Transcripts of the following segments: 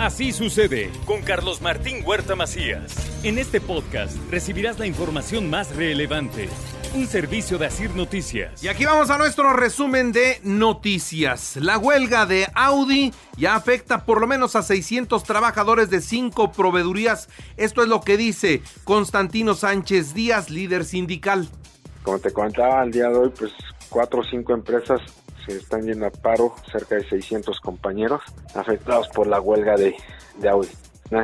Así sucede con Carlos Martín Huerta Macías. En este podcast recibirás la información más relevante. Un servicio de Asir Noticias. Y aquí vamos a nuestro resumen de noticias. La huelga de Audi ya afecta por lo menos a 600 trabajadores de cinco proveedurías. Esto es lo que dice Constantino Sánchez Díaz, líder sindical. Como te contaba al día de hoy, pues cuatro o cinco empresas están yendo a paro, cerca de 600 compañeros afectados por la huelga de, Audi.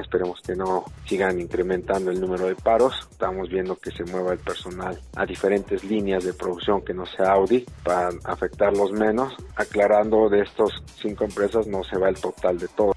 esperemos que no sigan incrementando el número de paros. Estamos viendo que se mueva el personal a diferentes líneas de producción que no sea Audi para afectarlos menos. Aclarando de estos cinco empresas no se va el total de todo.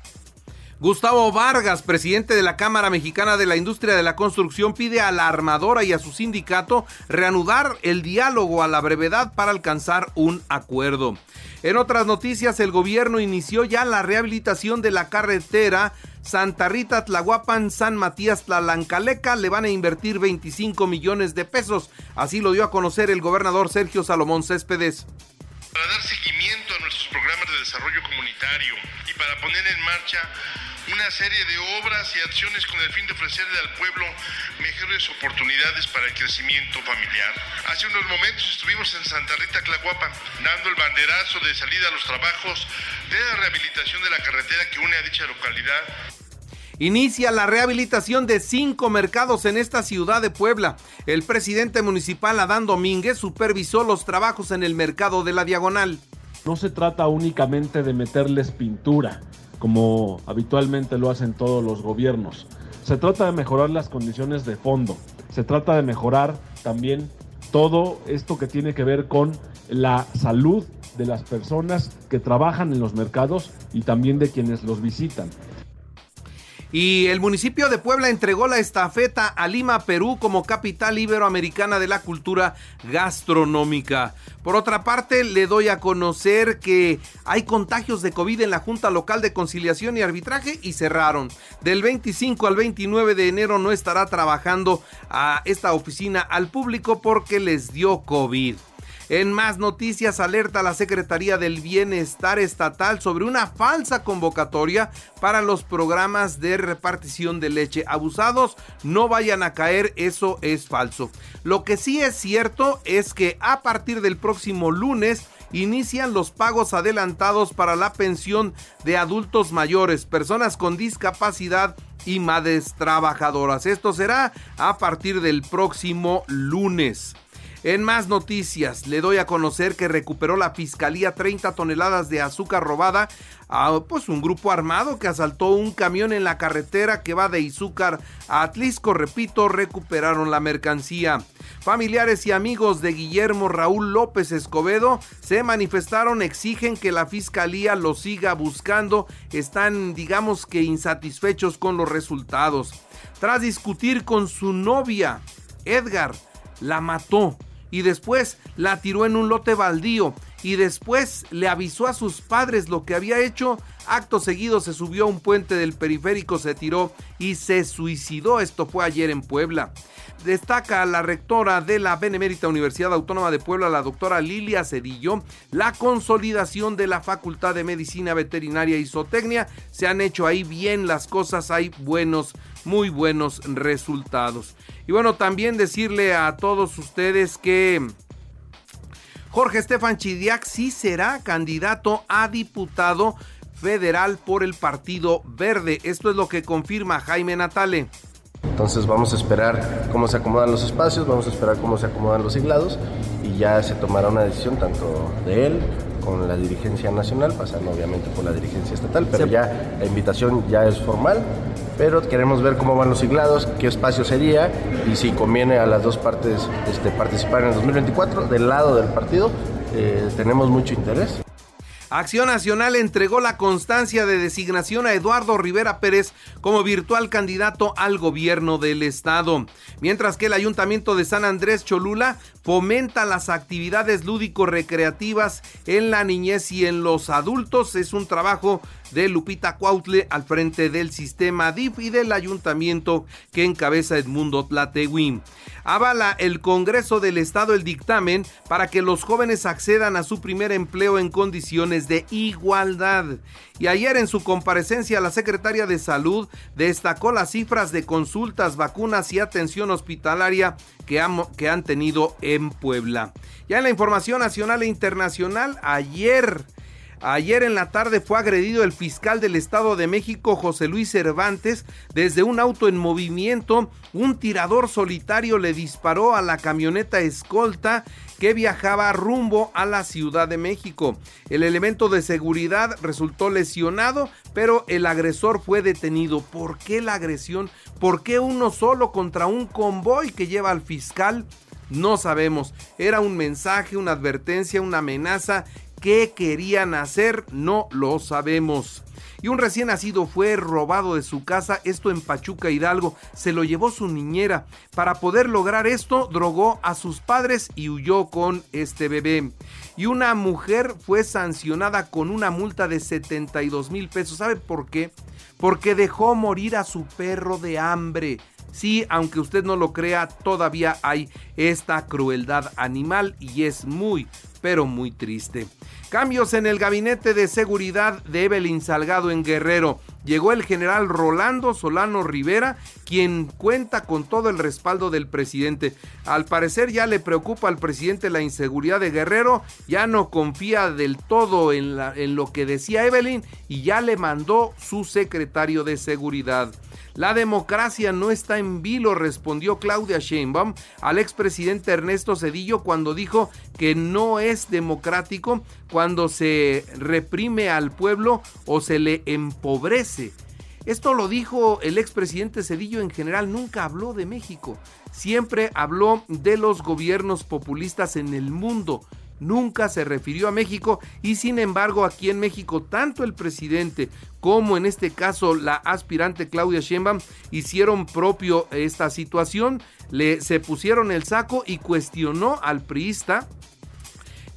Gustavo Vargas, presidente de la Cámara Mexicana de la Industria de la Construcción, pide a la armadora y a su sindicato reanudar el diálogo a la brevedad para alcanzar un acuerdo. En otras noticias, el gobierno inició ya la rehabilitación de la carretera Santa Rita Tlahuapan San Matías Tlalancaleca. Le van a invertir 25 millones de pesos. Así lo dio a conocer el gobernador Sergio Salomón Céspedes. Para dar seguimiento a nuestros programas de desarrollo comunitario y para poner en marcha una serie de obras y acciones con el fin de ofrecerle al pueblo mejores oportunidades para el crecimiento familiar. Hace unos momentos estuvimos en Santa Rita Claguapa dando el banderazo de salida a los trabajos de la rehabilitación de la carretera que une a dicha localidad. Inicia la rehabilitación de cinco mercados en esta ciudad de Puebla. El presidente municipal Adán Domínguez supervisó los trabajos en el mercado de la Diagonal. No se trata únicamente de meterles pintura como habitualmente lo hacen todos los gobiernos. Se trata de mejorar las condiciones de fondo, se trata de mejorar también todo esto que tiene que ver con la salud de las personas que trabajan en los mercados y también de quienes los visitan. Y el municipio de Puebla entregó la estafeta a Lima, Perú, como capital iberoamericana de la cultura gastronómica. Por otra parte, le doy a conocer que hay contagios de COVID en la Junta Local de Conciliación y Arbitraje y cerraron. Del 25 al 29 de enero no estará trabajando a esta oficina al público porque les dio COVID. En más noticias, alerta la Secretaría del Bienestar Estatal sobre una falsa convocatoria para los programas de repartición de leche. Abusados no vayan a caer, eso es falso. Lo que sí es cierto es que a partir del próximo lunes inician los pagos adelantados para la pensión de adultos mayores, personas con discapacidad y madres trabajadoras. Esto será a partir del próximo lunes. En más noticias, le doy a conocer que recuperó la fiscalía 30 toneladas de azúcar robada a pues, un grupo armado que asaltó un camión en la carretera que va de Izúcar a Atlisco. Repito, recuperaron la mercancía. Familiares y amigos de Guillermo Raúl López Escobedo se manifestaron, exigen que la fiscalía lo siga buscando. Están, digamos que, insatisfechos con los resultados. Tras discutir con su novia, Edgar la mató y después la tiró en un lote baldío y después le avisó a sus padres lo que había hecho. Acto seguido se subió a un puente del periférico, se tiró y se suicidó. Esto fue ayer en Puebla. Destaca la rectora de la Benemérita Universidad Autónoma de Puebla, la doctora Lilia Cedillo, la consolidación de la Facultad de Medicina Veterinaria y Zootecnia. Se han hecho ahí bien las cosas, hay buenos, muy buenos resultados. Y bueno, también decirle a todos ustedes que Jorge Estefan Chidiac sí será candidato a diputado federal por el Partido Verde. Esto es lo que confirma Jaime Natale. Entonces vamos a esperar cómo se acomodan los espacios, vamos a esperar cómo se acomodan los siglados y ya se tomará una decisión tanto de él con la dirigencia nacional, pasando obviamente por la dirigencia estatal, pero ya la invitación ya es formal, pero queremos ver cómo van los siglados, qué espacio sería y si conviene a las dos partes este, participar en el 2024 del lado del partido, eh, tenemos mucho interés. Acción Nacional entregó la constancia de designación a Eduardo Rivera Pérez como virtual candidato al gobierno del estado, mientras que el Ayuntamiento de San Andrés Cholula fomenta las actividades lúdico-recreativas en la niñez y en los adultos. Es un trabajo de Lupita Cuautle al frente del sistema DIF y del ayuntamiento que encabeza Edmundo Tlatehuín. Avala el Congreso del Estado el dictamen para que los jóvenes accedan a su primer empleo en condiciones de igualdad. Y ayer en su comparecencia la secretaria de Salud destacó las cifras de consultas, vacunas y atención hospitalaria que han, que han tenido en Puebla. Ya en la información nacional e internacional, ayer Ayer en la tarde fue agredido el fiscal del Estado de México, José Luis Cervantes, desde un auto en movimiento. Un tirador solitario le disparó a la camioneta escolta que viajaba rumbo a la Ciudad de México. El elemento de seguridad resultó lesionado, pero el agresor fue detenido. ¿Por qué la agresión? ¿Por qué uno solo contra un convoy que lleva al fiscal? No sabemos. Era un mensaje, una advertencia, una amenaza ¿Qué querían hacer? No lo sabemos. Y un recién nacido fue robado de su casa, esto en Pachuca Hidalgo. Se lo llevó su niñera. Para poder lograr esto, drogó a sus padres y huyó con este bebé. Y una mujer fue sancionada con una multa de 72 mil pesos. ¿Sabe por qué? Porque dejó morir a su perro de hambre. Sí, aunque usted no lo crea, todavía hay esta crueldad animal y es muy, pero muy triste. Cambios en el gabinete de seguridad de Evelyn Salgado en Guerrero. Llegó el general Rolando Solano Rivera, quien cuenta con todo el respaldo del presidente. Al parecer ya le preocupa al presidente la inseguridad de Guerrero, ya no confía del todo en, lo que decía Evelyn y ya le mandó su secretario de seguridad. La democracia no está en vilo, respondió Claudia Sheinbaum al expresidente Ernesto Cedillo cuando dijo que no es democrático cuando se reprime al pueblo o se le empobrece. Esto lo dijo el expresidente Cedillo en general, nunca habló de México, siempre habló de los gobiernos populistas en el mundo. Nunca se refirió a México y sin embargo aquí en México tanto el presidente como en este caso la aspirante Claudia Sheinbaum hicieron propio esta situación, le se pusieron el saco y cuestionó al priista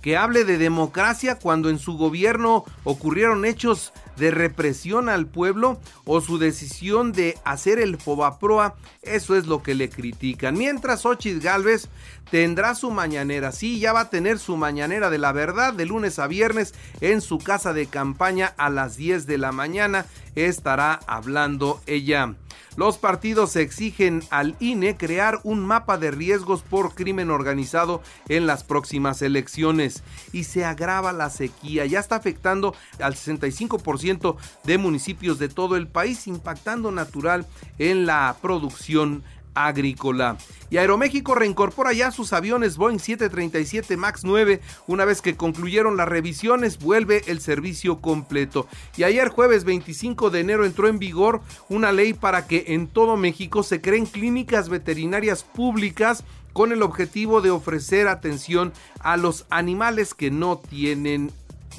que hable de democracia cuando en su gobierno ocurrieron hechos de represión al pueblo o su decisión de hacer el Fobaproa, eso es lo que le critican. Mientras Ochis Galvez tendrá su mañanera, sí, ya va a tener su mañanera de la verdad de lunes a viernes en su casa de campaña a las 10 de la mañana, estará hablando ella. Los partidos exigen al INE crear un mapa de riesgos por crimen organizado en las próximas elecciones y se agrava la sequía. Ya está afectando al 65% de municipios de todo el país, impactando natural en la producción agrícola. Y Aeroméxico reincorpora ya sus aviones Boeing 737 MAX 9. Una vez que concluyeron las revisiones, vuelve el servicio completo. Y ayer jueves 25 de enero entró en vigor una ley para que en todo México se creen clínicas veterinarias públicas con el objetivo de ofrecer atención a los animales que no tienen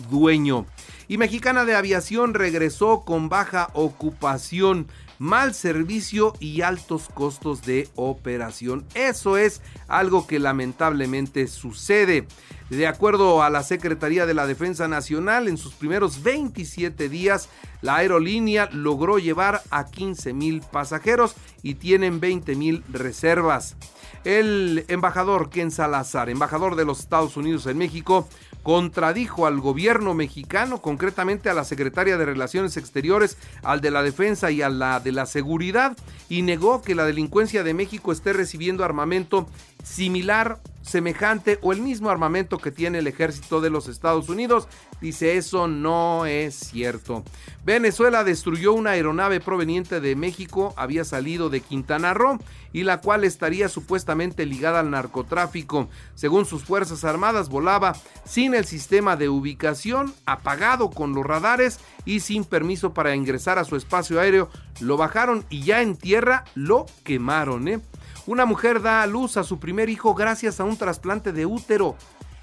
dueño. Y Mexicana de Aviación regresó con baja ocupación mal servicio y altos costos de operación. Eso es algo que lamentablemente sucede. De acuerdo a la Secretaría de la Defensa Nacional, en sus primeros 27 días, la aerolínea logró llevar a 15 mil pasajeros y tienen 20 mil reservas. El embajador Ken Salazar, embajador de los Estados Unidos en México, contradijo al gobierno mexicano, concretamente a la secretaria de Relaciones Exteriores, al de la Defensa y a la de la Seguridad, y negó que la delincuencia de México esté recibiendo armamento similar, semejante o el mismo armamento que tiene el ejército de los Estados Unidos. Dice eso no es cierto. Venezuela destruyó una aeronave proveniente de México, había salido de Quintana Roo y la cual estaría supuestamente ligada al narcotráfico. Según sus Fuerzas Armadas, volaba sin el sistema de ubicación, apagado con los radares y sin permiso para ingresar a su espacio aéreo. Lo bajaron y ya en tierra lo quemaron. ¿eh? Una mujer da a luz a su primer hijo gracias a un trasplante de útero.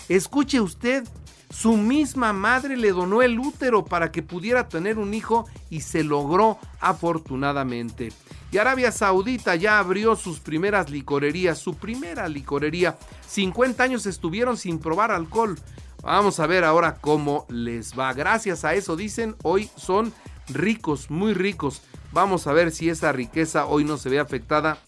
Escuche usted, Su misma madre le donó el útero para que pudiera tener un hijo y se logró afortunadamente. Y Arabia Saudita ya abrió sus primeras licorerías, su primera licorería. 50 años estuvieron sin probar alcohol. Vamos a ver ahora cómo les va. Gracias a eso, dicen, hoy son ricos, muy ricos. Vamos a ver si esa riqueza hoy no se ve afectada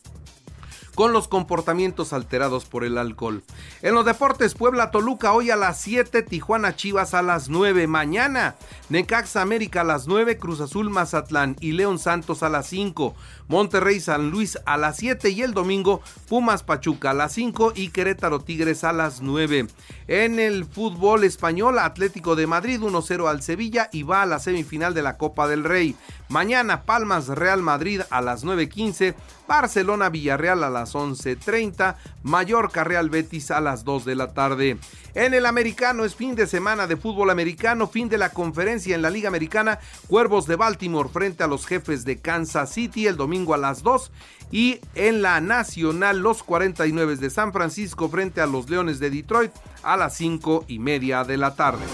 con los comportamientos alterados por el alcohol. En los deportes, Puebla Toluca hoy a las 7, Tijuana Chivas a las 9, mañana Necaxa América a las 9, Cruz Azul Mazatlán y León Santos a las 5, Monterrey San Luis a las 7 y el domingo Pumas Pachuca a las 5 y Querétaro Tigres a las 9. En el fútbol español, Atlético de Madrid 1-0 al Sevilla y va a la semifinal de la Copa del Rey. Mañana Palmas Real Madrid a las 9.15, Barcelona Villarreal a las 11.30, Mallorca Real Betis a las 2 de la tarde. En el americano es fin de semana de fútbol americano, fin de la conferencia en la Liga Americana, Cuervos de Baltimore frente a los jefes de Kansas City el domingo a las 2 y en la nacional los 49 de San Francisco frente a los Leones de Detroit a las 5 y media de la tarde.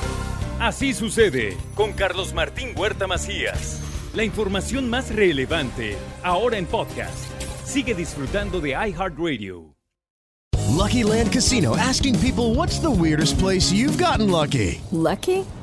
Así sucede con Carlos Martín Huerta Macías. La información más relevante ahora en podcast. Sigue disfrutando de iHeartRadio. Lucky Land Casino asking people what's the weirdest place you've gotten lucky? Lucky?